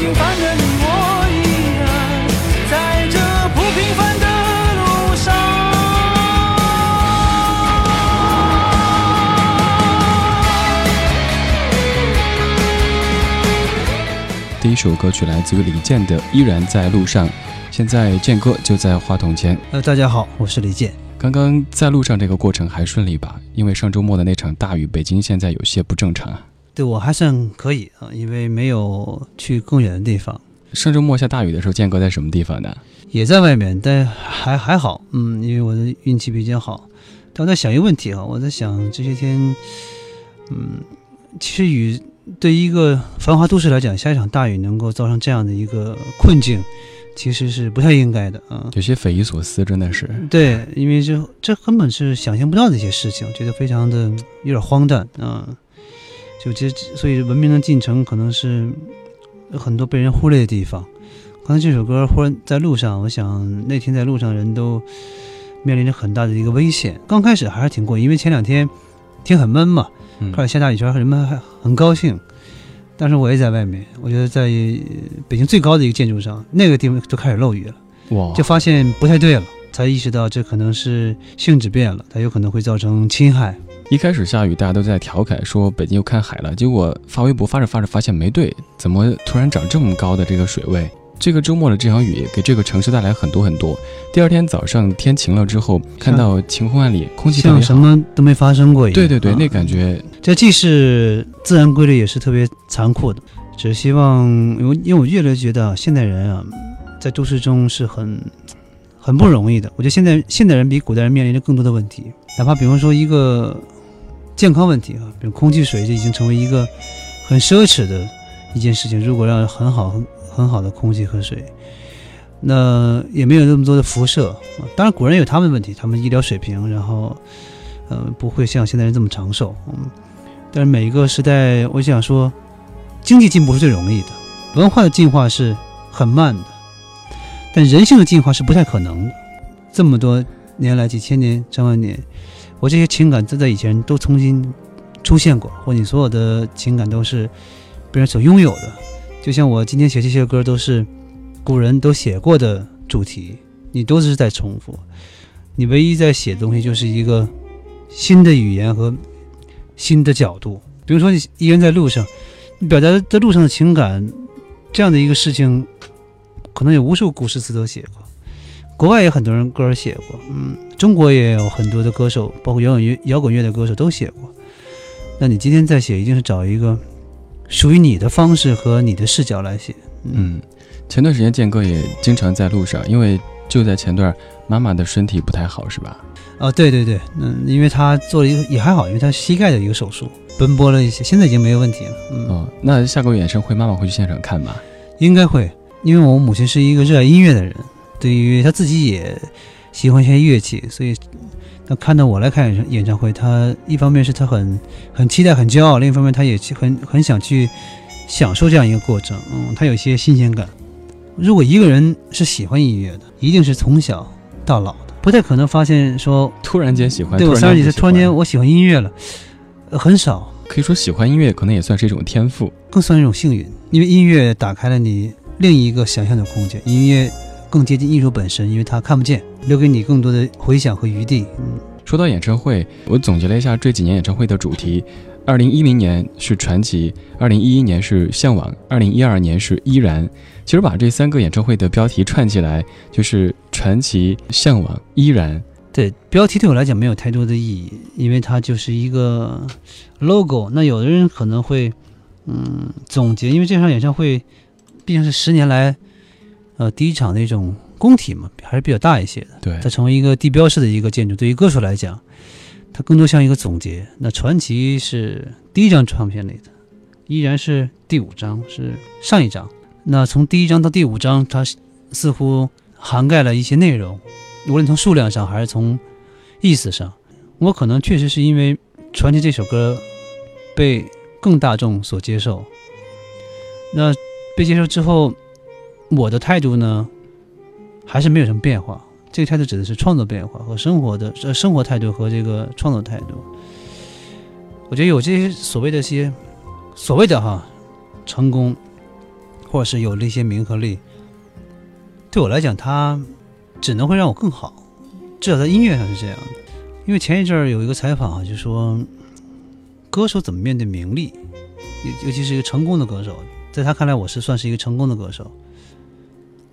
平凡的你我依然在这不平凡的路上。第一首歌曲来自于李健的《依然在路上》，现在健哥就在话筒前。呃，大家好，我是李健。刚刚在路上这个过程还顺利吧？因为上周末的那场大雨，北京现在有些不正常。对我还算可以啊，因为没有去更远的地方。上周末下大雨的时候，间隔在什么地方呢？也在外面，但还还好。嗯，因为我的运气比较好。但我在想一个问题啊，我在想这些天，嗯，其实雨对一个繁华都市来讲，下一场大雨能够造成这样的一个困境，其实是不太应该的啊。有些匪夷所思，真的是。对，因为这这根本是想象不到的一些事情，觉得非常的有点荒诞啊。就这，所以文明的进程可能是很多被人忽略的地方。刚才这首歌忽然在路上，我想那天在路上人都。面临着很大的一个危险。刚开始还是挺过瘾，因为前两天天很闷嘛，开始下大雨圈，人们还很高兴。但是我也在外面，我觉得在北京最高的一个建筑上，那个地方就开始漏雨了，哇！就发现不太对了，才意识到这可能是性质变了，它有可能会造成侵害。一开始下雨，大家都在调侃说北京又看海了，结果发微博发着发着发现没对，怎么突然涨这么高的这个水位？这个周末的这场雨给这个城市带来很多很多。第二天早上天晴了之后，看到晴空万里，空气像什么都没发生过一样。对对对，那感觉，这既是自然规律，也是特别残酷的。只希望，因为因为我越来越觉得现代人啊，在都市中是很很不容易的。我觉得现在现代人比古代人面临着更多的问题，哪怕比方说一个健康问题啊，比如空气水，就已经成为一个很奢侈的一件事情。如果让很好很。很好的空气和水，那也没有那么多的辐射。当然，古人有他们的问题，他们医疗水平，然后，呃，不会像现代人这么长寿。嗯，但是每一个时代，我想说，经济进步是最容易的，文化的进化是很慢的，但人性的进化是不太可能的。这么多年来，几千年、上万年，我这些情感都在以前都重新出现过，或你所有的情感都是别人所拥有的。就像我今天写这些歌，都是古人都写过的主题，你都是在重复。你唯一在写东西，就是一个新的语言和新的角度。比如说，你一个人在路上，你表达在路上的情感，这样的一个事情，可能有无数古诗词都写过，国外也很多人歌写过，嗯，中国也有很多的歌手，包括摇滚乐、摇滚乐的歌手都写过。那你今天在写，一定是找一个。属于你的方式和你的视角来写。嗯，前段时间健哥也经常在路上，因为就在前段，妈妈的身体不太好，是吧？啊，对对对，嗯，因为他做了一个也还好，因为他膝盖的一个手术，奔波了一些，现在已经没有问题了。嗯，那下个月演唱会妈妈会去现场看吗？应该会，因为我母亲是一个热爱音乐的人，对于他自己也喜欢一些乐器，所以。那看到我来看演演唱会，他一方面是他很很期待、很骄傲，另一方面他也很很想去享受这样一个过程。嗯，他有些新鲜感。如果一个人是喜欢音乐的，一定是从小到老的，不太可能发现说突然间喜欢。对我三十几岁突然间我喜欢音乐了，很少。可以说喜欢音乐可能也算是一种天赋，更算一种幸运，因为音乐打开了你另一个想象的空间。音乐。更接近艺术本身，因为它看不见，留给你更多的回想和余地。嗯，说到演唱会，我总结了一下这几年演唱会的主题：二零一零年是传奇，二零一一年是向往，二零一二年是依然。其实把这三个演唱会的标题串起来，就是传奇、向往、依然。对，标题对我来讲没有太多的意义，因为它就是一个 logo。那有的人可能会，嗯，总结，因为这场演唱会毕竟是十年来。呃，第一场那种工体嘛，还是比较大一些的。对，它成为一个地标式的一个建筑。对于歌手来讲，它更多像一个总结。那传奇是第一张唱片里的，依然是第五张，是上一张。那从第一张到第五张，它似乎涵盖了一些内容，无论从数量上还是从意思上。我可能确实是因为传奇这首歌被更大众所接受。那被接受之后。我的态度呢，还是没有什么变化。这个态度指的是创作变化和生活的呃生活态度和这个创作态度。我觉得有这些所谓的些所谓的哈成功，或者是有那些名和利，对我来讲，它只能会让我更好。至少在音乐上是这样的。因为前一阵儿有一个采访啊，就说歌手怎么面对名利，尤尤其是一个成功的歌手。在他看来，我是算是一个成功的歌手。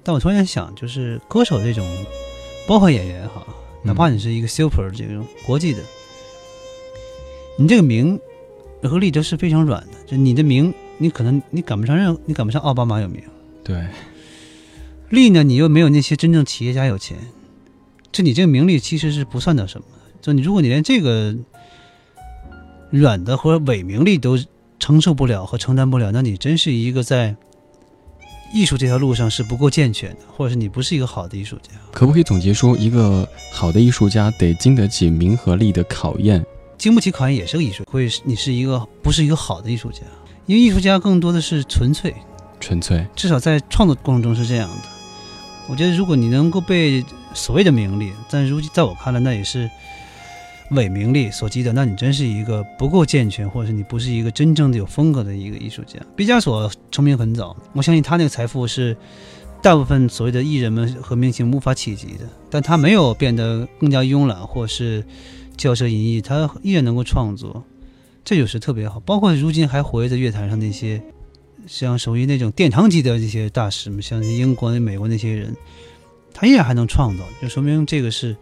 但我突然想，就是歌手这种，包括演员哈，哪怕你是一个 super 这种国际的，你这个名和利都是非常软的。就你的名，你可能你赶不上任，你赶不上奥巴马有名。对，利呢，你又没有那些真正企业家有钱，就你这个名利其实是不算到什么的。就你如果你连这个软的或者伪名利都承受不了和承担不了，那你真是一个在艺术这条路上是不够健全的，或者是你不是一个好的艺术家。可不可以总结说，一个好的艺术家得经得起名和利的考验？经不起考验也是个艺术，会你是一个不是一个好的艺术家，因为艺术家更多的是纯粹。纯粹，至少在创作过程中是这样的。我觉得，如果你能够被所谓的名利，但如今在我看来，那也是伪名利所激的，那你真是一个不够健全，或者是你不是一个真正的有风格的一个艺术家。毕加索成名很早，我相信他那个财富是大部分所谓的艺人们和明星无法企及的，但他没有变得更加慵懒，或是骄奢淫逸，他依然能够创作，这就是特别好。包括如今还活跃在乐坛上那些。像属于那种殿堂级的这些大师们，像英国、美国那些人，他依然还能创造，就说明这个是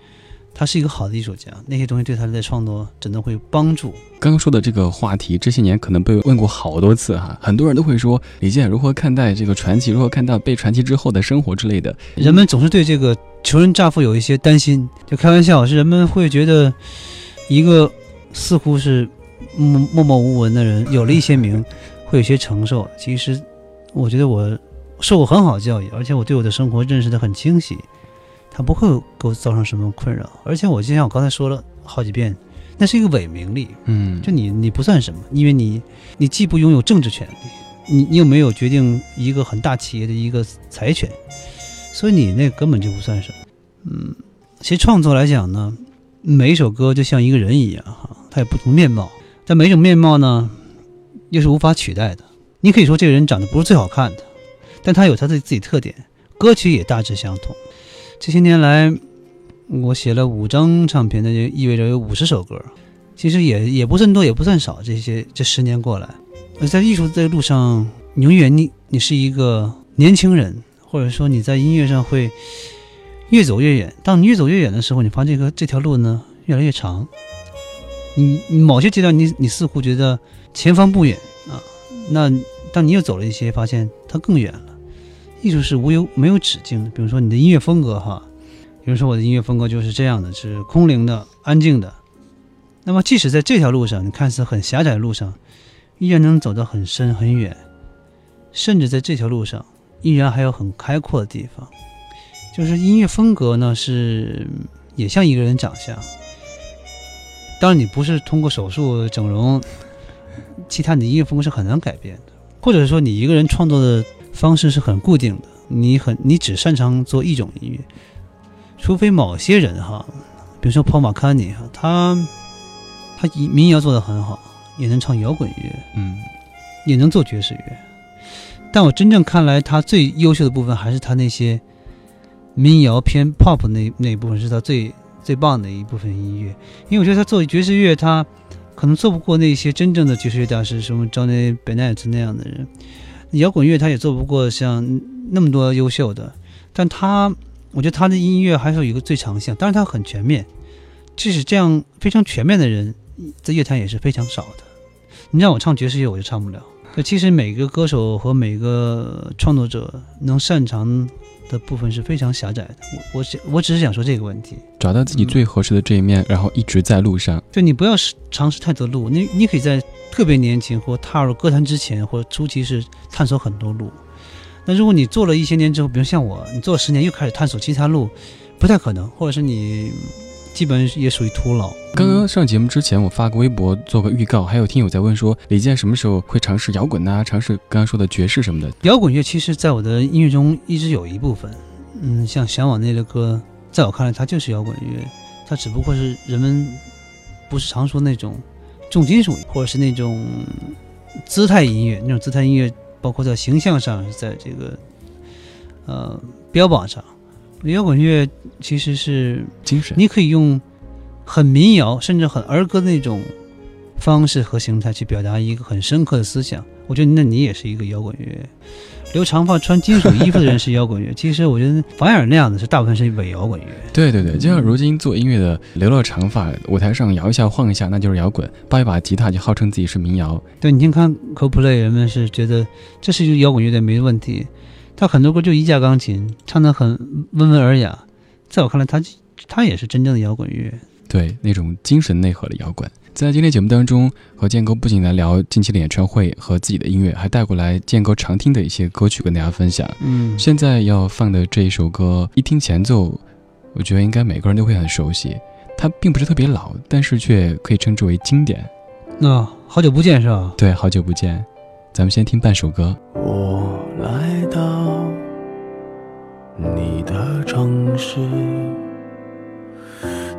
他是一个好的艺术家。那些东西对他的创作真的会帮助。刚刚说的这个话题，这些年可能被问过好多次哈，很多人都会说李健如何看待这个传奇，如何看待被传奇之后的生活之类的。人们总是对这个穷人乍富有一些担心，就开玩笑，是人们会觉得一个似乎是默默默无闻的人有了一些名。会有些承受。其实，我觉得我受过很好的教育，而且我对我的生活认识的很清晰，他不会给我造成什么困扰。而且我就像我刚才说了好几遍，那是一个伪名利。嗯，就你你不算什么，因为你你既不拥有政治权利，你你又没有决定一个很大企业的一个财权，所以你那根本就不算什么。嗯，其实创作来讲呢，每一首歌就像一个人一样哈，它有不同面貌，但每种面貌呢。又是无法取代的。你可以说这个人长得不是最好看的，但他有他的自己特点，歌曲也大致相同。这些年来，我写了五张唱片，那就意味着有五十首歌，其实也也不算多，也不算少。这些这十年过来，而在艺术这路上，永远你你是一个年轻人，或者说你在音乐上会越走越远。当你越走越远的时候，你发现这个这条路呢越来越长。你某些阶段，你你似乎觉得。前方不远啊，那当你又走了一些，发现它更远了。艺术是无有没有止境的。比如说你的音乐风格哈，比如说我的音乐风格就是这样的，是空灵的、安静的。那么即使在这条路上，你看似很狭窄的路上，依然能走得很深很远，甚至在这条路上，依然还有很开阔的地方。就是音乐风格呢，是也像一个人长相。当然，你不是通过手术整容。其他你的音乐风格是很难改变的，或者说你一个人创作的方式是很固定的，你很你只擅长做一种音乐，除非某些人哈，比如说 Paul McCartney 哈，他他民谣做得很好，也能唱摇滚乐，嗯，也能做爵士乐，但我真正看来他最优秀的部分还是他那些民谣偏 pop 那那一部分是他最最棒的一部分音乐，因为我觉得他做爵士乐他。可能做不过那些真正的爵士乐大师，什么 Johnny Bennett 那样的人。摇滚乐他也做不过像那么多优秀的，但他，我觉得他的音乐还是有一个最长项。当然他很全面，即使这样非常全面的人，在乐坛也是非常少的。你让我唱爵士乐，我就唱不了。其实每个歌手和每个创作者能擅长。的部分是非常狭窄的，我我想我只是想说这个问题，找到自己最合适的这一面，然后一直在路上。就你不要尝试太多路，你你可以在特别年轻或踏入歌坛之前或初期是探索很多路。那如果你做了一些年之后，比如像我，你做了十年又开始探索其他路，不太可能，或者是你。基本也属于徒劳。刚刚上节目之前，我发个微博做个预告，还有听友在问说李健什么时候会尝试摇滚啊？尝试刚刚说的爵士什么的。摇滚乐其实在我的音乐中一直有一部分，嗯，像《向往》那类歌，在我看来它就是摇滚乐，它只不过是人们不是常说那种重金属，或者是那种姿态音乐，那种姿态音乐，包括在形象上，在这个呃标榜上。摇滚乐其实是精神，你可以用很民谣甚至很儿歌的那种方式和形态去表达一个很深刻的思想。我觉得那你也是一个摇滚乐。留长发穿金属衣服的人是摇滚乐，其实我觉得房雅人那样的是大部分是伪摇滚乐。对对对，就像如今做音乐的留了长发，舞台上摇一下晃一下，那就是摇滚；抱一把吉他就号称自己是民谣。对，你先看 CoPlay，人们是觉得这是一个摇滚乐队没问题，他很多歌就一架钢琴，唱得很温文尔雅。在我看来，他他也是真正的摇滚乐。对，那种精神内核的摇滚。在今天节目当中，和建哥不仅来聊近期的演唱会和自己的音乐，还带过来建哥常听的一些歌曲跟大家分享。嗯，现在要放的这一首歌，一听前奏，我觉得应该每个人都会很熟悉。它并不是特别老，但是却可以称之为经典。那好久不见是吧？对，好久不见。咱们先听半首歌。我来到你的城市。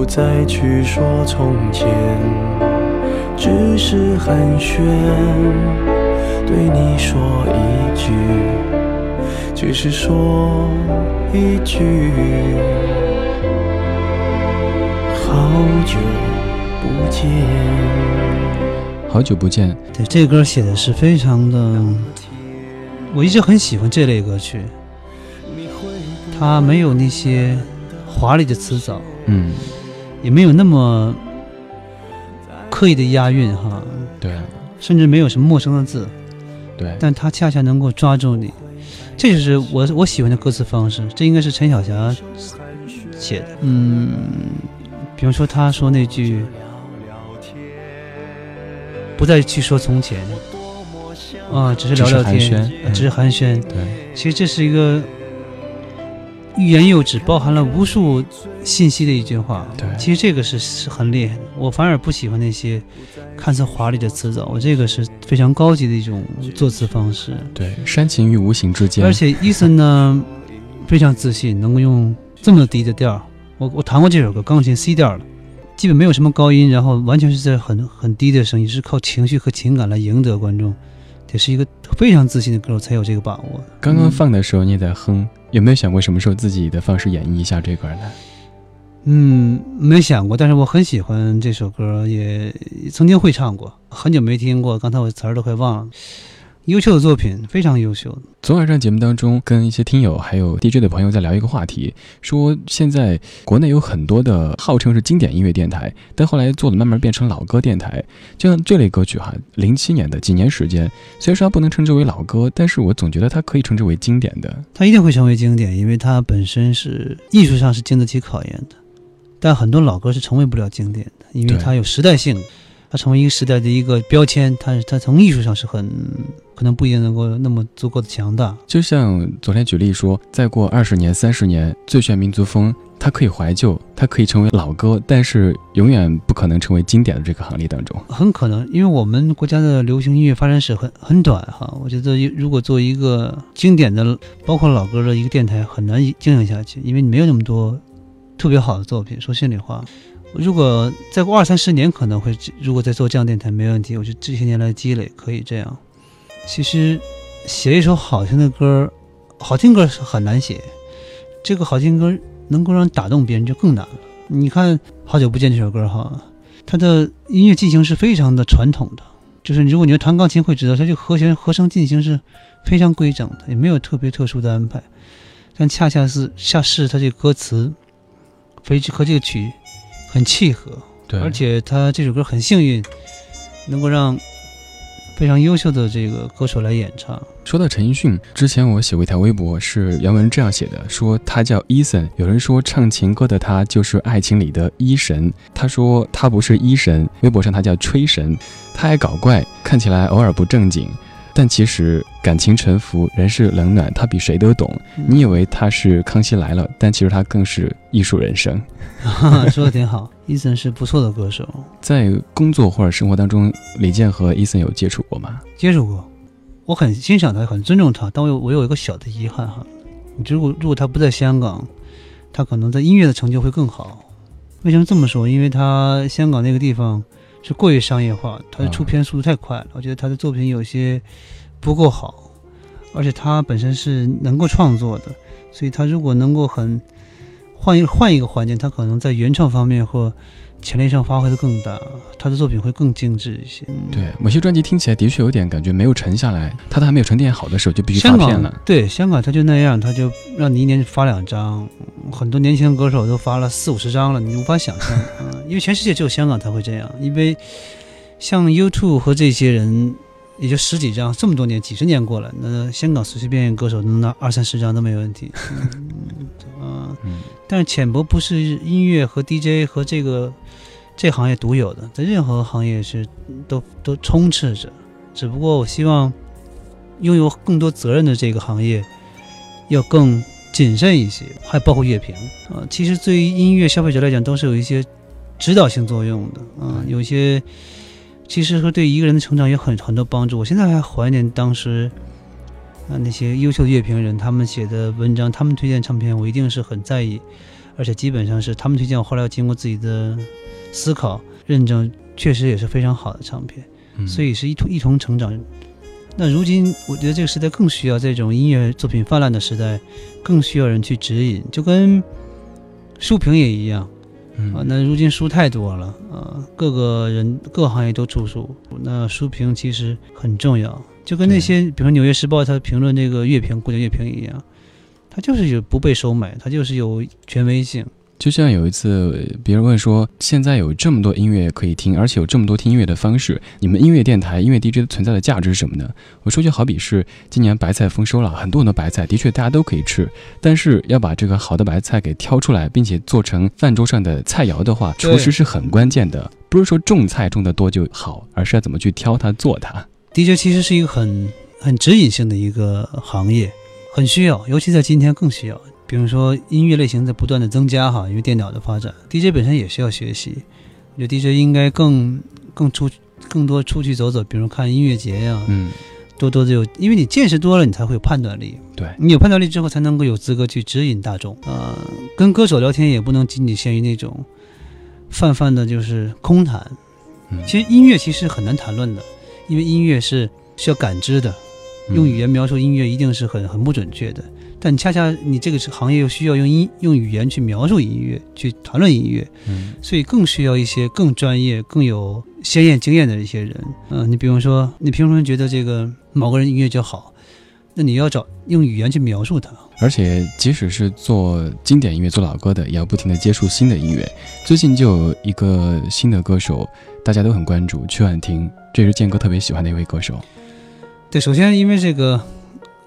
不再去说从前，只是寒暄。对你说一句，只是说一句，好久不见。好久不见。对，这歌写的是非常的，我一直很喜欢这类歌曲。它没有那些华丽的词藻，嗯，也没有那么刻意的押韵，哈，对，甚至没有什么陌生的字。对，但他恰恰能够抓住你，这就是我我喜欢的歌词方式。这应该是陈小霞写的。嗯，比方说他说那句“不再去说从前”，啊，只是聊聊天，只是寒暄。对，其实这是一个。欲言又止，包含了无数信息的一句话。对，其实这个是是很厉害的。我反而不喜欢那些看似华丽的词藻，我这个是非常高级的一种作词方式。对，煽情于无形之间。而且伊森呢，非常自信，能够用这么低的调。我我弹过这首歌，钢琴 C 调的，基本没有什么高音，然后完全是在很很低的声音，是靠情绪和情感来赢得观众。得是一个非常自信的歌手才有这个把握。刚刚放的时候你也在哼。有没有想过什么时候自己的方式演绎一下这歌呢？嗯，没想过，但是我很喜欢这首歌，也曾经会唱过，很久没听过，刚才我词儿都快忘了。优秀的作品，非常优秀。昨晚上节目当中，跟一些听友还有 DJ 的朋友在聊一个话题，说现在国内有很多的号称是经典音乐电台，但后来做的慢慢变成老歌电台。就像这类歌曲哈，零七年的几年时间，虽然说它不能称之为老歌，但是我总觉得它可以称之为经典的。它一定会成为经典，因为它本身是艺术上是经得起考验的。但很多老歌是成为不了经典的，因为它有时代性。它成为一个时代的一个标签，它它从艺术上是很可能不一定能够那么足够的强大。就像昨天举例说，再过二十年、三十年，最炫民族风，它可以怀旧，它可以成为老歌，但是永远不可能成为经典的这个行列当中。很可能，因为我们国家的流行音乐发展史很很短哈。我觉得如果做一个经典的，包括老歌的一个电台，很难经营下去，因为你没有那么多特别好的作品。说心里话。如果再过二三十年，可能会如果再做这样电台没问题。我觉得这些年来积累可以这样。其实写一首好听的歌，好听歌是很难写，这个好听歌能够让打动别人就更难了。你看《好久不见》这首歌哈，它的音乐进行是非常的传统的，就是如果你要弹钢琴会知道，它这和弦和声进行是非常规整的，也没有特别特殊的安排。但恰恰是恰是它这个歌词，非和这个曲很契合，对，而且他这首歌很幸运，能够让非常优秀的这个歌手来演唱。说到陈奕迅，之前我写过一条微博，是原文这样写的：说他叫 Eason，有人说唱情歌的他就是爱情里的医神，他说他不是医神，微博上他叫吹神，他爱搞怪，看起来偶尔不正经。但其实感情沉浮，人世冷暖，他比谁都懂。你以为他是康熙来了，但其实他更是艺术人生。说的挺好，伊森是不错的歌手。在工作或者生活当中，李健和伊森有接触过吗？接触过，我很欣赏他，很尊重他。但我有我有一个小的遗憾哈，如果如果他不在香港，他可能在音乐的成就会更好。为什么这么说？因为他香港那个地方。是过于商业化，他的出片速度太快了。我觉得他的作品有些不够好，而且他本身是能够创作的，所以他如果能够很换一换一个环境，他可能在原创方面或。潜力上发挥的更大，他的作品会更精致一些。对，某些专辑听起来的确有点感觉没有沉下来，他都还没有沉淀好的时候就必须发片了。对，香港他就那样，他就让你一年发两张，很多年轻歌手都发了四五十张了，你无法想象。嗯，因为全世界只有香港才会这样，因为像 YouTube 和这些人。也就十几张，这么多年，几十年过了，那香港随随便便歌手能拿二三十张都没问题。嗯，但是浅薄不是音乐和 DJ 和这个这行业独有的，在任何行业是都都充斥着。只不过我希望拥有更多责任的这个行业要更谨慎一些，还包括乐评啊。其实对于音乐消费者来讲，都是有一些指导性作用的啊，有些。其实和对一个人的成长有很很多帮助。我现在还怀念当时，啊那些优秀的乐评人他们写的文章，他们推荐唱片，我一定是很在意，而且基本上是他们推荐，我后来要经过自己的思考认证，确实也是非常好的唱片。所以是一同一同成长。那如今我觉得这个时代更需要这种音乐作品泛滥的时代，更需要人去指引，就跟书评也一样。啊，那如今书太多了啊，各个人各行业都出书，那书评其实很重要，就跟那些比如说《纽约时报》它评论那个乐评、古典乐评一样，它就是有不被收买，它就是有权威性。就像有一次，别人问说，现在有这么多音乐可以听，而且有这么多听音乐的方式，你们音乐电台、音乐 DJ 存在的价值是什么呢？我说就好比是今年白菜丰收了，很多很多白菜，的确大家都可以吃，但是要把这个好的白菜给挑出来，并且做成饭桌上的菜肴的话，厨师是很关键的，不是说种菜种得多就好，而是要怎么去挑它做它。DJ 其实是一个很很指引性的一个行业，很需要，尤其在今天更需要。比如说音乐类型在不断的增加哈，因为电脑的发展，DJ 本身也需要学习。我觉得 DJ 应该更更出更多出去走走，比如看音乐节呀，嗯，多多的有，因为你见识多了，你才会有判断力。对你有判断力之后，才能够有资格去指引大众。呃，跟歌手聊天也不能仅仅限于那种泛泛的就是空谈。嗯其实音乐其实很难谈论的，因为音乐是需要感知的，用语言描述音乐一定是很很不准确的。但恰恰你这个是行业又需要用音用语言去描述音乐，去谈论音乐，嗯，所以更需要一些更专业、更有鲜艳经验的一些人。嗯，你比如说，你凭什么觉得这个某个人音乐就好？那你要找用语言去描述它。而且，即使是做经典音乐、做老歌的，也要不停的接触新的音乐。最近就有一个新的歌手，大家都很关注，曲婉婷，这是建哥特别喜欢的一位歌手。对，首先因为这个。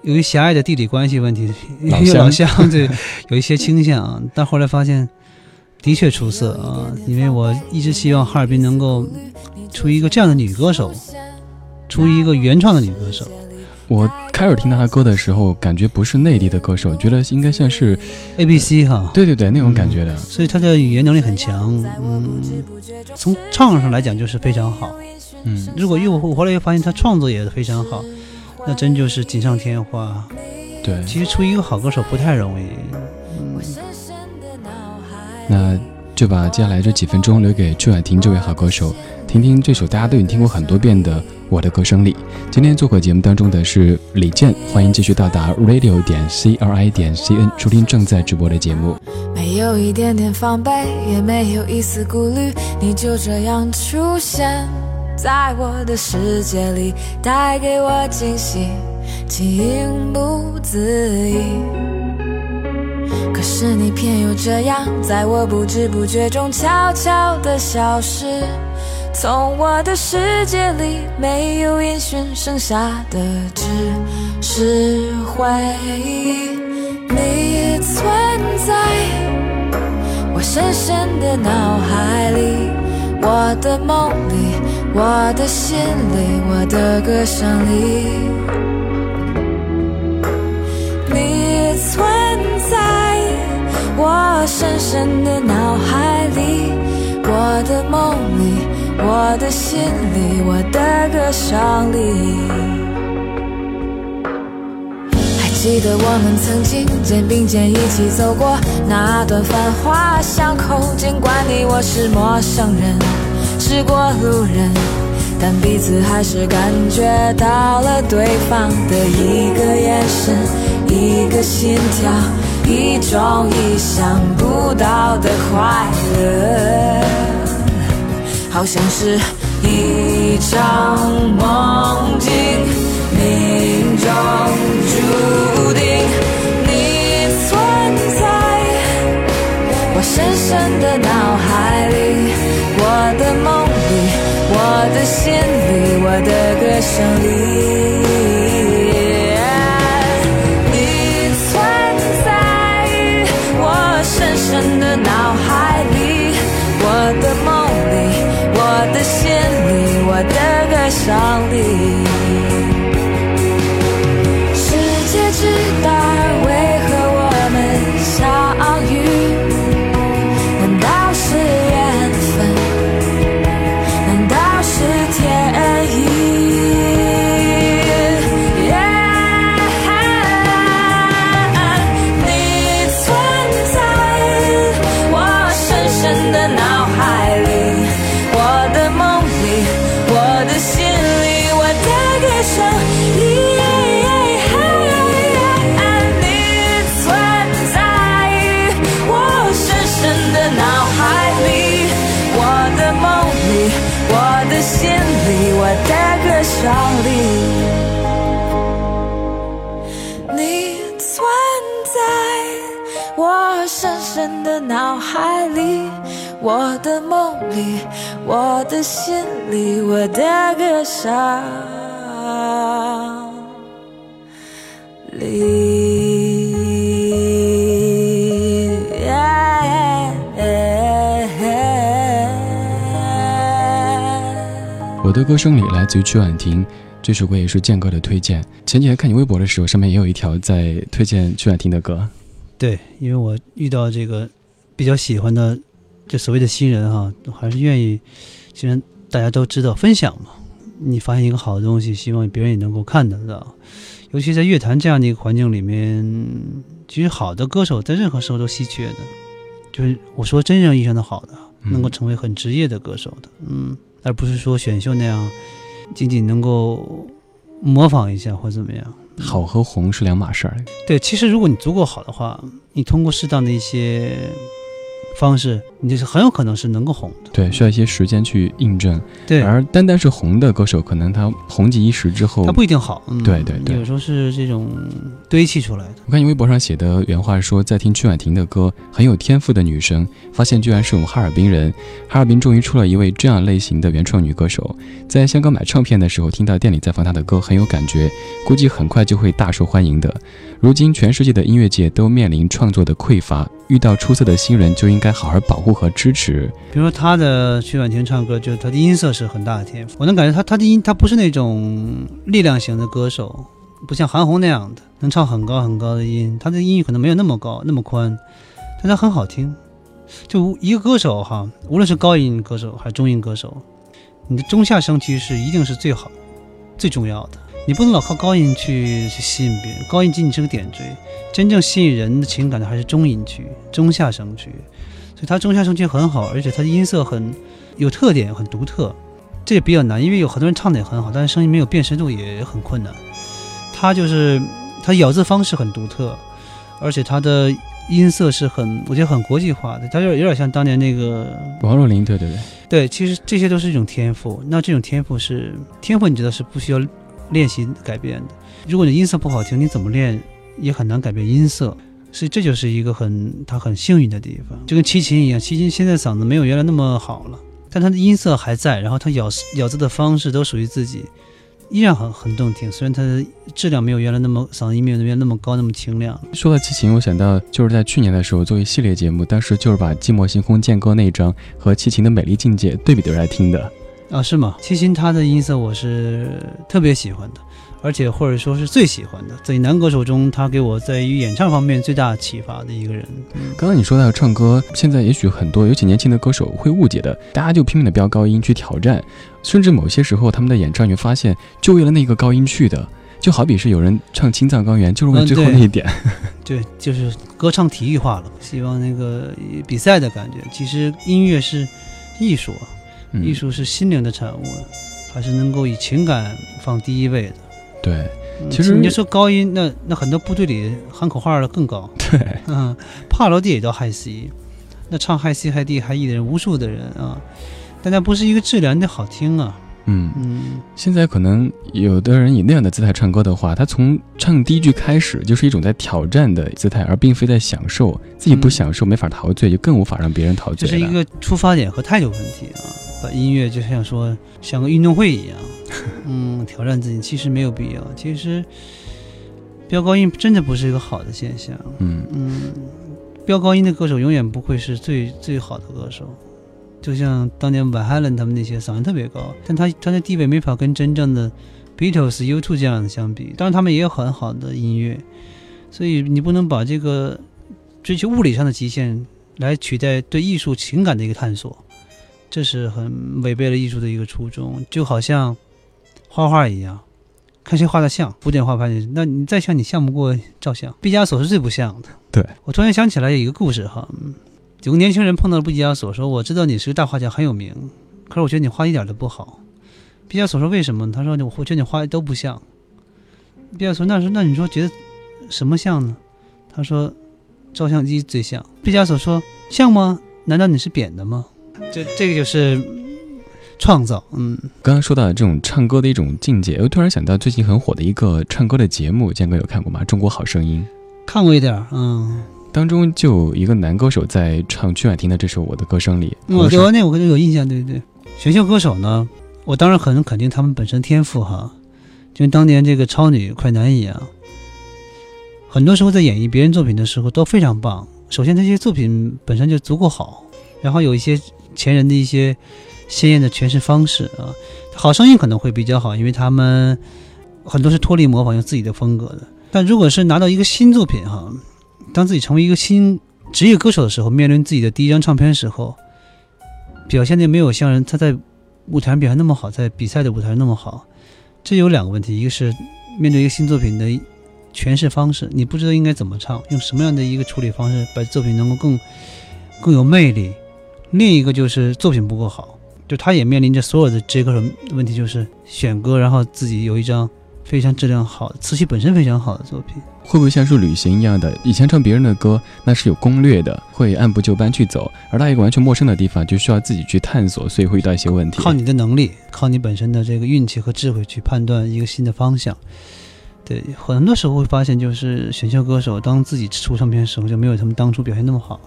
由于狭隘的地理关系问题，老乡 对 有一些倾向啊，但后来发现的确出色啊！因为我一直希望哈尔滨能够出一个这样的女歌手，出一个原创的女歌手。我开始听到他歌的时候，感觉不是内地的歌手，觉得应该像是 A B C 哈，对对对，那种感觉的。所以他的语言能力很强，嗯，从唱上来讲就是非常好，嗯。如果又我后来又发现他创作也非常好。那真就是锦上添花，对。其实出一个好歌手不太容易，嗯。那就把接下来这几分钟留给朱婉婷这位好歌手，听听这首大家都已经听过很多遍的《我的歌声里。今天做客节目当中的是李健，欢迎继续到达 radio 点 c r i 点 c n 收听正在直播的节目。没有一点点防备，也没有一丝顾虑，你就这样出现在我的世界里，带给我惊喜，情不自已。可是你偏又这样，在我不知不觉中悄悄地消失，从我的世界里没有音讯，剩下的只是回忆。你存在我深深的脑海里，我的梦里，我的心里，我的歌声里。你存在。我深深的脑海里，我的梦里，我的心里，我的歌声里。还记得我们曾经肩并肩一起走过那段繁华巷口，尽管你我是陌生人，是过路人，但彼此还是感觉到了对方的一个眼神，一个心跳。一种意想不到的快乐，好像是一场梦境，命中注定你存在我深深的脑海里，我的梦里，我的心里，我的歌声里。我的歌声里。里，我的心里，我的歌声里。我的歌声里来自于曲婉婷，这首歌也是健哥的推荐。前几天看你微博的时候，上面也有一条在推荐曲婉婷的歌。对，因为我遇到这个。比较喜欢的，这所谓的新人哈，还是愿意。既然大家都知道分享嘛，你发现一个好的东西，希望别人也能够看得到。尤其在乐坛这样的一个环境里面，其实好的歌手在任何时候都稀缺的。就是我说真正意义上的好的，能够成为很职业的歌手的，嗯，而不是说选秀那样，仅仅能够模仿一下或怎么样。好和红是两码事儿。对，其实如果你足够好的话，你通过适当的一些。方式，你就是很有可能是能够红的，对，需要一些时间去印证。对，而单单是红的歌手，可能他红极一时之后，他不一定好。对对对，有时候是这种堆砌出来的。我看你微博上写的原话说，在听曲婉婷的歌，很有天赋的女生，发现居然是我们哈尔滨人。哈尔滨终于出了一位这样类型的原创女歌手。在香港买唱片的时候，听到店里在放她的歌，很有感觉，估计很快就会大受欢迎的。如今全世界的音乐界都面临创作的匮乏。遇到出色的新人就应该好好保护和支持。比如说他的曲婉婷唱歌，就是他的音色是很大的天赋。我能感觉他他的音，他不是那种力量型的歌手，不像韩红那样的能唱很高很高的音。他的音域可能没有那么高那么宽，但他很好听。就一个歌手哈，无论是高音歌手还是中音歌手，你的中下声其实是一定是最好、最重要的。你不能老靠高音去去吸引别人，高音仅仅是个点缀，真正吸引人的情感的还是中音区、中下声区。所以它中下声区很好，而且它的音色很有特点，很独特。这也比较难，因为有很多人唱的也很好，但是声音没有辨识度也很困难。它就是它咬字方式很独特，而且它的音色是很，我觉得很国际化的，它有有点像当年那个王若琳，对对对，对，其实这些都是一种天赋。那这种天赋是天赋，你知道是不需要练习改变的。如果你音色不好听，你怎么练也很难改变音色。所以这就是一个很他很幸运的地方，就跟齐秦一样，齐秦现在嗓子没有原来那么好了，但他的音色还在，然后他咬咬字的方式都属于自己，依然很很动听。虽然他的质量没有原来那么嗓音没有原来那么高那么清亮。说到齐秦，我想到就是在去年的时候做一系列节目，当时就是把《寂寞星空剑歌》那一张和齐秦的《美丽境界》对比着来听的。啊，是吗？齐秦他的音色我是特别喜欢的。而且或者说是最喜欢的，在男歌手中，他给我在于演唱方面最大启发的一个人。刚刚你说到唱歌，现在也许很多尤其年轻的歌手会误解的，大家就拼命的飙高音去挑战，甚至某些时候他们的演唱，你会发现就为了那个高音去的，就好比是有人唱青藏高原，就是为最后那一点。对，就是歌唱体育化了，希望那个比赛的感觉。其实音乐是艺术，艺术是心灵的产物，还是能够以情感放第一位的。对，其实你就说高音，那那很多部队里喊口号的更高。对，嗯，帕罗蒂也叫 High C，那唱 High C、High D、High E 的人无数的人啊，但那不是一个质量，你得好听啊。嗯嗯，现在可能有的人以那样的姿态唱歌的话，他从唱第一句开始就是一种在挑战的姿态，而并非在享受。自己不享受，没法陶醉，就更无法让别人陶醉。这是一个出发点和态度问题啊。把音乐就像说像个运动会一样。嗯，挑战自己其实没有必要。其实飙高音真的不是一个好的现象。嗯嗯，飙高音的歌手永远不会是最最好的歌手。就像当年 Van Halen 他们那些嗓音特别高，但他他的地位没法跟真正的 Beatles、U2 这样的相比。当然他们也有很好的音乐，所以你不能把这个追求物理上的极限来取代对艺术情感的一个探索，这是很违背了艺术的一个初衷。就好像。画画一样，看谁画的像。古典画派，那你再像，你像不过照相。毕加索是最不像的。对我突然想起来有一个故事哈，有个年轻人碰到了毕加索，说：“我知道你是个大画家，很有名，可是我觉得你画一点都不好。”毕加索说：“为什么？”他说：“我觉得你画的都不像。”毕加索那说：“那你说觉得什么像呢？”他说：“照相机最像。”毕加索说：“像吗？难道你是扁的吗？”这这个就是。创造，嗯，刚刚说到这种唱歌的一种境界，我突然想到最近很火的一个唱歌的节目，建哥有看过吗？《中国好声音》看过一点，嗯，当中就一个男歌手在唱曲婉婷的这首《我的歌声》里，我对那我有印象，对对对，选秀歌手呢，我当然很肯定他们本身天赋哈，就跟当年这个超女快男一样，很多时候在演绎别人作品的时候都非常棒。首先这些作品本身就足够好，然后有一些前人的一些。鲜艳的诠释方式啊，好声音可能会比较好，因为他们很多是脱离模仿，用自己的风格的。但如果是拿到一个新作品哈，当自己成为一个新职业歌手的时候，面临自己的第一张唱片的时候，表现的没有像人他在舞台上表现那么好，在比赛的舞台上那么好，这有两个问题：一个是面对一个新作品的诠释方式，你不知道应该怎么唱，用什么样的一个处理方式把作品能够更更有魅力；另一个就是作品不够好。就他也面临着所有的这个问题，就是选歌，然后自己有一张非常质量好、词曲本身非常好的作品，会不会像是旅行一样的？以前唱别人的歌，那是有攻略的，会按部就班去走；而到一个完全陌生的地方，就需要自己去探索，所以会遇到一些问题。靠你的能力，靠你本身的这个运气和智慧去判断一个新的方向。对，很多时候会发现，就是选秀歌手当自己出唱片的时候，就没有他们当初表现那么好了。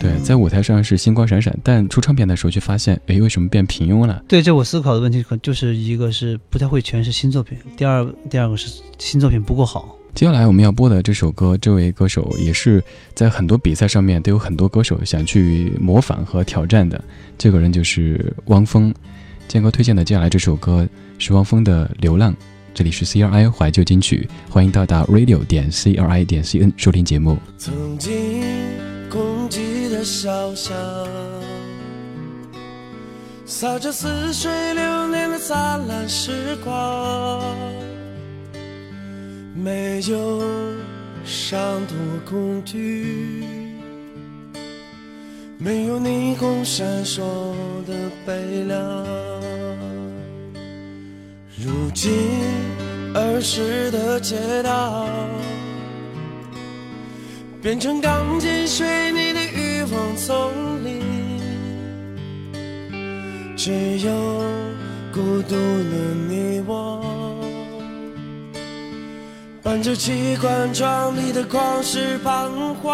对，在舞台上是星光闪闪，但出唱片的时候却发现，哎，为什么变平庸了？对，这我思考的问题，可就是一个是不太会诠释新作品，第二，第二个是新作品不够好。接下来我们要播的这首歌，这位歌手也是在很多比赛上面都有很多歌手想去模仿和挑战的，这个人就是汪峰。建哥推荐的接下来这首歌是汪峰的《流浪》，这里是 CRI 怀旧金曲，欢迎到达 radio 点 CRI 点 CN 收听节目。曾经。的小巷，洒着似水流年的灿烂时光，没有伤痛和恐惧，没有霓虹闪烁的悲凉。如今儿时的街道，变成钢筋水泥的欲望丛林，只有孤独的你我，伴着机关窗里的旷世彷徨。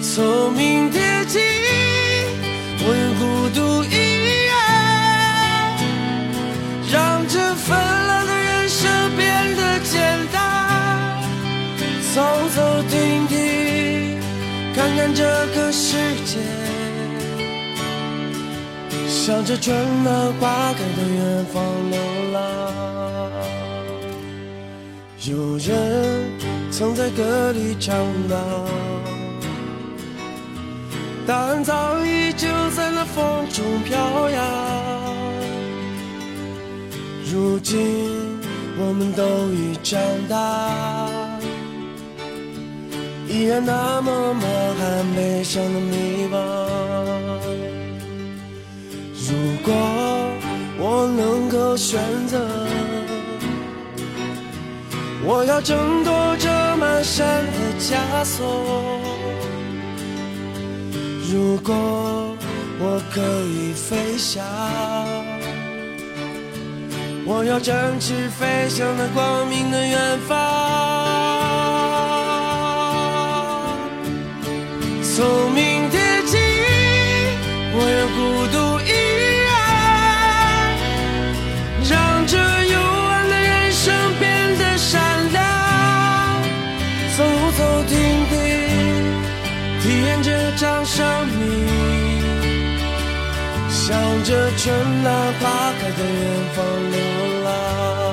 聪明铁骑，我愿孤独一人，让这份走走停停，看看这个世界，向着春暖花开的远方流浪。有人曾在歌里唱到。答案早已就在那风中飘扬。如今我们都已长大，依然那么满含悲伤的迷茫。如果我能够选择，我要挣脱这满身的枷锁。如果我可以飞翔，我要展翅飞向那光明的远方。聪明铁骑，我要孤独一人，让这幽暗的人生变得闪亮。走走停停，体验这场生命，向着春暖花开的远方流浪。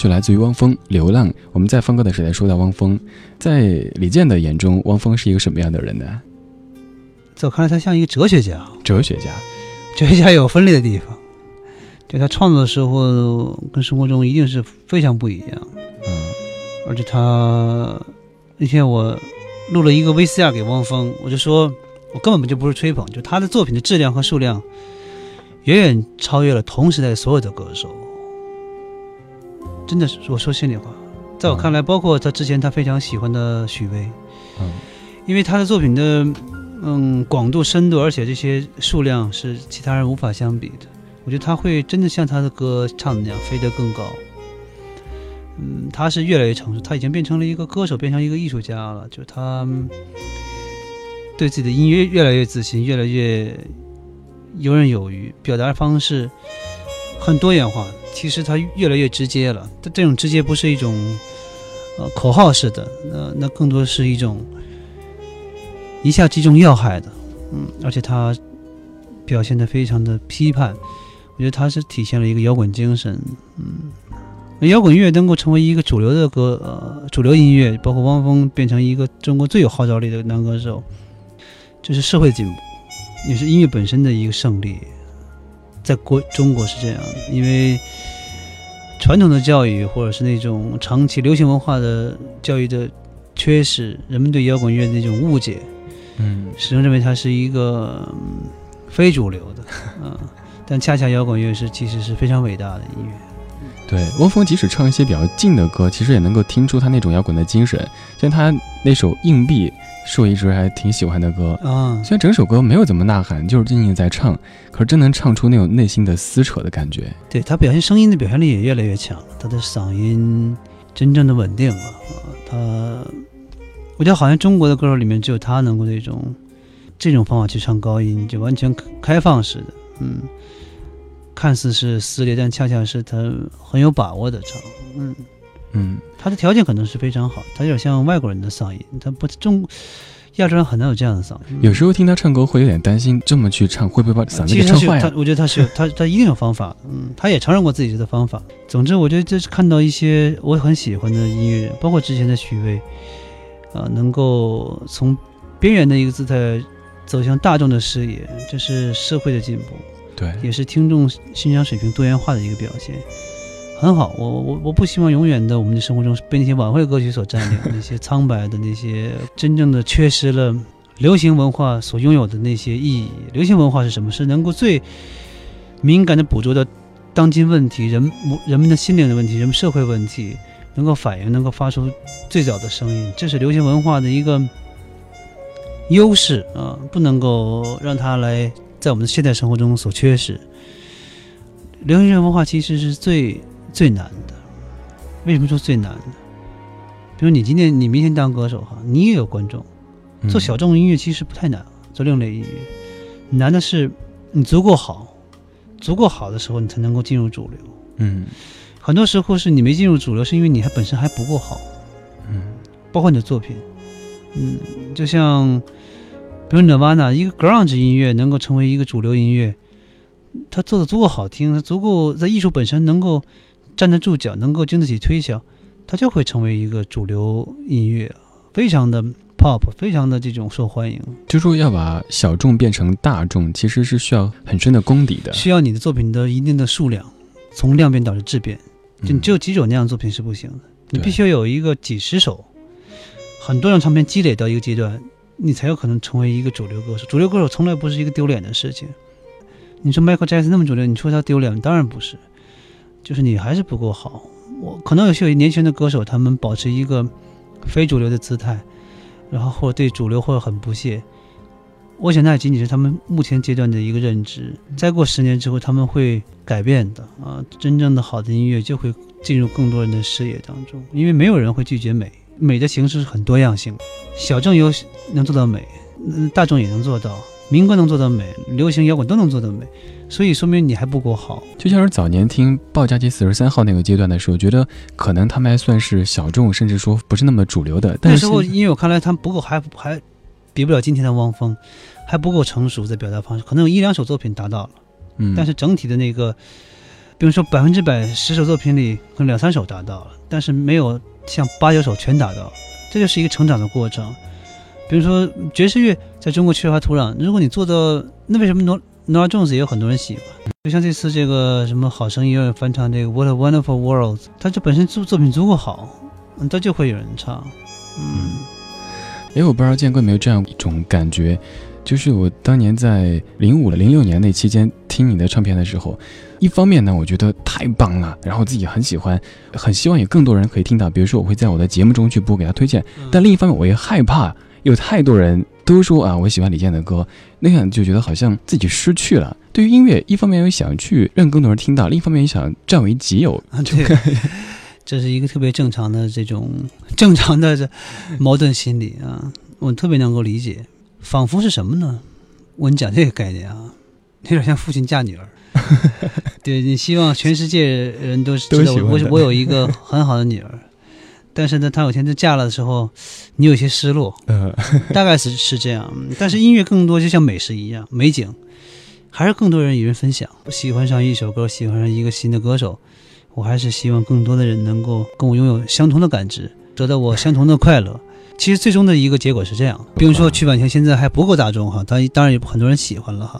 曲来自于汪峰，《流浪》。我们在放歌的时代说到汪峰，在李健的眼中，汪峰是一个什么样的人呢？在我看来，他像一个哲学家。哲学家。哲学家有分裂的地方，就他创作的时候跟生活中一定是非常不一样。嗯而且他那天我录了一个 VCR 给汪峰，我就说，我根本就不是吹捧，就他的作品的质量和数量远远超越了同时代所有的歌手。真的是，我说心里话，在我看来，包括他之前他非常喜欢的许巍，嗯因为他的作品的嗯广度、深度，而且这些数量是其他人无法相比的。我觉得他会真的像他的歌唱的那样飞得更高。嗯，他是越来越成熟，他已经变成了一个歌手，变成一个艺术家了。就是他嗯对自己的音乐越来越自信，越来越游刃有余，表达方式很多元化。其实他越来越直接了，但这种直接不是一种呃口号式的，那那更多是一种一下击中要害的，嗯，而且他表现的非常的批判，我觉得他是体现了一个摇滚精神，嗯，摇滚乐能够成为一个主流的歌，呃，主流音乐，包括汪峰变成一个中国最有号召力的男歌手，这是社会进步，也是音乐本身的一个胜利。在国中国是这样的，因为传统的教育或者是那种长期流行文化的教育的缺失，人们对摇滚乐的那种误解，嗯，始终认为它是一个、嗯非主流的，嗯，但恰恰摇滚乐是其实是非常伟大的音乐。对，汪峰即使唱一些比较静的歌，其实也能够听出他那种摇滚的精神。像他那首《硬币》，是我一直还挺喜欢的歌。啊，虽然整首歌没有怎么呐喊，就是静静在唱，可是真能唱出那种内心的撕扯的感觉。对他表现声音的表现力也越来越强了，他的嗓音真正的稳定了啊。他，我觉得好像中国的歌手里面只有他能够这种这种方法去唱高音，就完全开放式的，嗯，看似是撕裂，但恰恰是他很有把握的唱，嗯。嗯，他的条件可能是非常好，他有点像外国人的嗓音，他不中亚洲人很难有这样的嗓音。有时候听他唱歌会有点担心，这么去唱会不会把嗓子唱坏了？，我觉得他是有他他一定有方法，嗯，他也承认过自己的方法。总之，我觉得这是看到一些我很喜欢的音乐人，包括之前的许巍，啊、能够从边缘的一个姿态走向大众的视野，这是社会的进步，对，也是听众欣赏水平多元化的一个表现。很好，我我我不希望永远的我们的生活中被那些晚会歌曲所占领，那些苍白的那些真正的缺失了流行文化所拥有的那些意义。流行文化是什么？是能够最敏感的捕捉到当今问题、人人们的心灵的问题、人们社会问题，能够反映、能够发出最早的声音，这是流行文化的一个优势啊，不能够让它来在我们的现代生活中所缺失。流行乐文化其实是最最难的，为什么说最难呢？比如你今天你明天当歌手哈，你也有观众，嗯做小众音乐其实不太难，做另类音乐，难的是你足够好，足够好的时候你才能够进入主流。嗯很多时候是你没进入主流，是因为你还本身还不够好，嗯包括你的作品，嗯，就像比如 Nirvana 一个 grunge 音乐能够成为一个主流音乐，它做的足够好听，它足够在艺术本身能够站得住脚，能够经得起推销，它就会成为一个主流音乐，非常的 pop，非常的这种受欢迎。就说要把小众变成大众，其实是需要很深的功底的。需要你的作品的一定的数量，从量变导致质变。就你嗯只有几首那样的作品是不行的，你必须要有一个几十首，很多张唱片积累到一个阶段，你才有可能成为一个主流歌手。主流歌手从来不是一个丢脸的事情。你说 Michael Jackson 那么主流，你说他丢脸？当然不是，就是你还是不够好。我可能有些年轻的歌手，他们保持一个非主流的姿态，然后或者对主流或者很不屑。我想那仅仅是他们目前阶段的一个认知。再过十年之后，他们会改变的啊！真正的好的音乐就会进入更多人的视野当中，因为没有人会拒绝美。美的形式是很多样性，小众有能做到美，嗯，大众也能做到，民歌能做到美，流行摇滚都能做到美，所以说明你还不够好。就像是早年听鲍家街四十三号那个阶段的时候，觉得可能他们还算是小众，甚至说不是那么主流的。但是那时候，因为我看来他们不够，还还比不了今天的汪峰，还不够成熟在表达方式，可能有一两首作品达到了。嗯，但是整体的那个，比如说百分之百十首作品里，可能两三首达到了，但是没有像八九首全达到，这就是一个成长的过程。比如说爵士乐在中国缺乏土壤，如果你做到，那为什么 No Noah Jones 也有很多人喜欢？就像这次这个什么好声音乐翻唱这个《What a Wonderful World》，它这本身作作品足够好，它就会有人唱，嗯。哎，我不知道建哥有没有这样一种感觉，就是我当年在零五零六年那期间听你的唱片的时候，一方面呢，我觉得太棒了，然后自己很喜欢，很希望有更多人可以听到，比如说我会在我的节目中去播给他推荐，但另一方面我也害怕有太多人都说啊我喜欢李健的歌，那样就觉得好像自己失去了。对于音乐，一方面又想去让更多人听到，另一方面又想占为己有，啊，对，这是一个特别正常的这种正常的这矛盾心理啊，我特别能够理解。仿佛是什么呢？我跟你讲这个概念啊，有点像父亲嫁女儿。对你希望全世界人都知道我我有一个很好的女儿，但是呢，她有天就嫁了的时候，你有些失落，呃，大概是是这样。嗯但是音乐更多就像美食一样，美景，还是更多人与人分享。喜欢上一首歌，喜欢上一个新的歌手，我还是希望更多的人能够跟我拥有相同的感知，得到我相同的快乐。其实最终的一个结果是这样，比如说曲婉婷现在还不够大众哈，当当然有很多人喜欢了哈，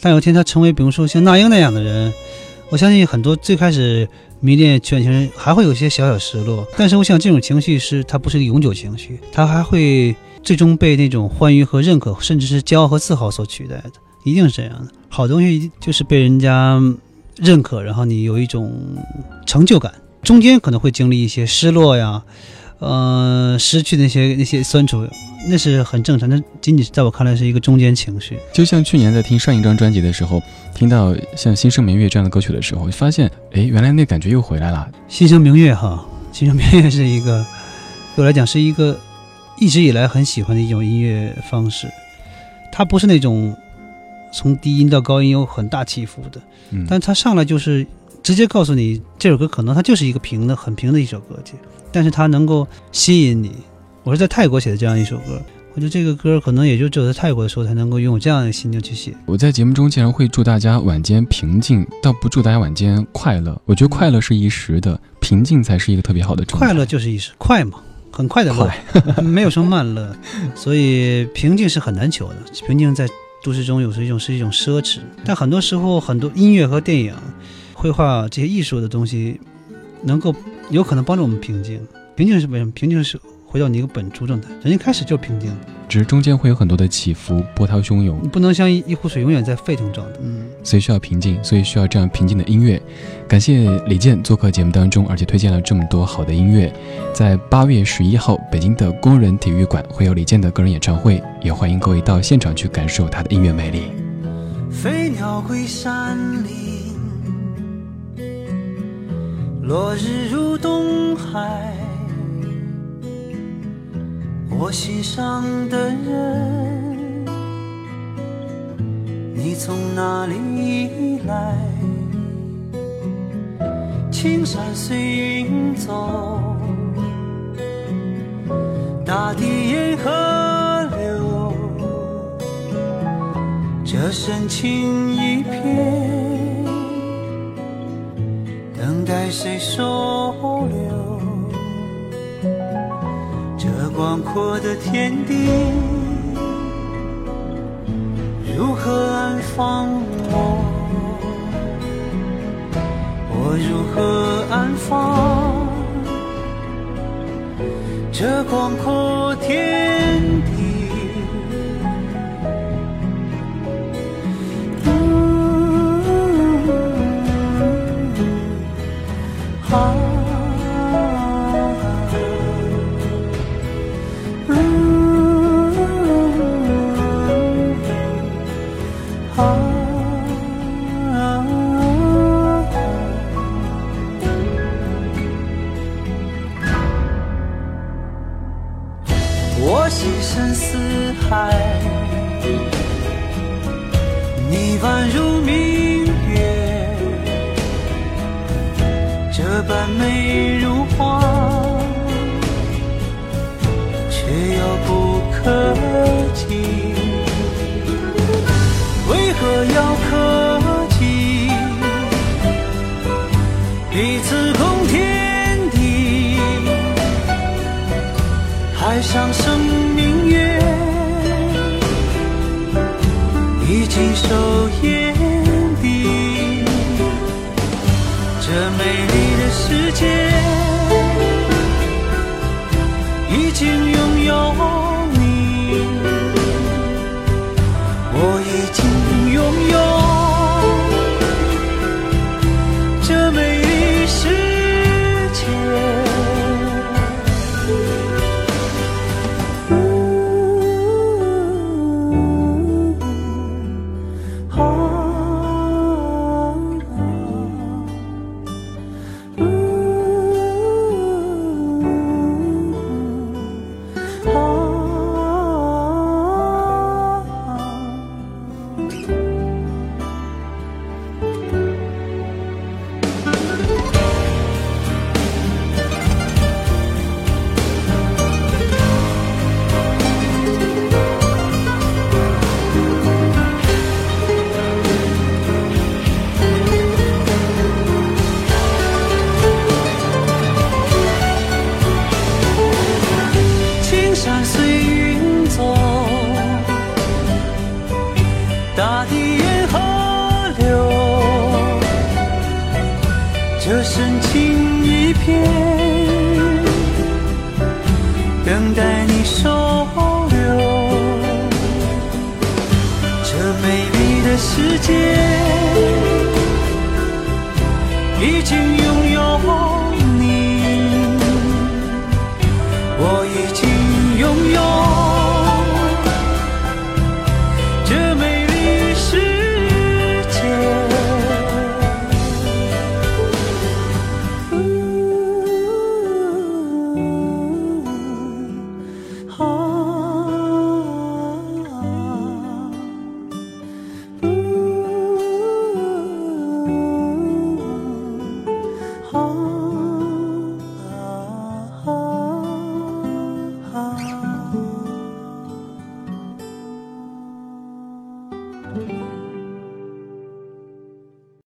但有一天他成为比如说像那英那样的人，我相信很多最开始迷恋全球人还会有些小小失落，但是我想这种情绪是它不是一个永久情绪，它还会最终被那种欢愉和认可，甚至是骄傲和自豪所取代的，一定是这样的。好东西就是被人家认可，然后你有一种成就感，中间可能会经历一些失落呀，呃，失去那些那些酸楚，那是很正常。那仅仅是在我看来是一个中间情绪。就像去年在听上一张专辑的时候，听到像《新生明月》这样的歌曲的时候，发现，哎，原来那感觉又回来了。新生明月哈，新生明月是一个对我来讲是一个一直以来很喜欢的一种音乐方式，它不是那种从低音到高音有很大起伏的，嗯，但它上来就是直接告诉你这首歌可能它就是一个平的很平的一首歌曲，但是它能够吸引你。我是在泰国写的这样一首歌，我觉得这个歌可能也就只有在泰国的时候才能够拥有这样的心情去写。我在节目中竟然会祝大家晚间平静，倒不祝大家晚间快乐。我觉得快乐是一时的，平静才是一个特别好的状态。快乐就是一时，快嘛，很快的乐，没有什么慢乐，所以平静是很难求的。平静在都市中有时候一种是一种奢侈，但很多时候很多音乐和电影、绘画这些艺术的东西，能够有可能帮助我们平静。平静是为什么？平静是回到你一个本初状态，人一开始就平静的，只是中间会有很多的起伏，波涛汹涌你，不能像一一壶水永远在沸腾状态。嗯，所以需要平静，所以需要这样平静的音乐。感谢李健做客节目当中，而且推荐了这么多好的音乐。在八月十一号，北京的工人体育馆会有李健的个人演唱会，也欢迎各位到现场去感受他的音乐魅力。飞鸟归山林，落日入东海。我心上的人，你从哪里来？青山随云走，大地沿河流。这深情一片，等待谁收留？这广阔的天地，如何安放我？我如何安放这广阔天地？啊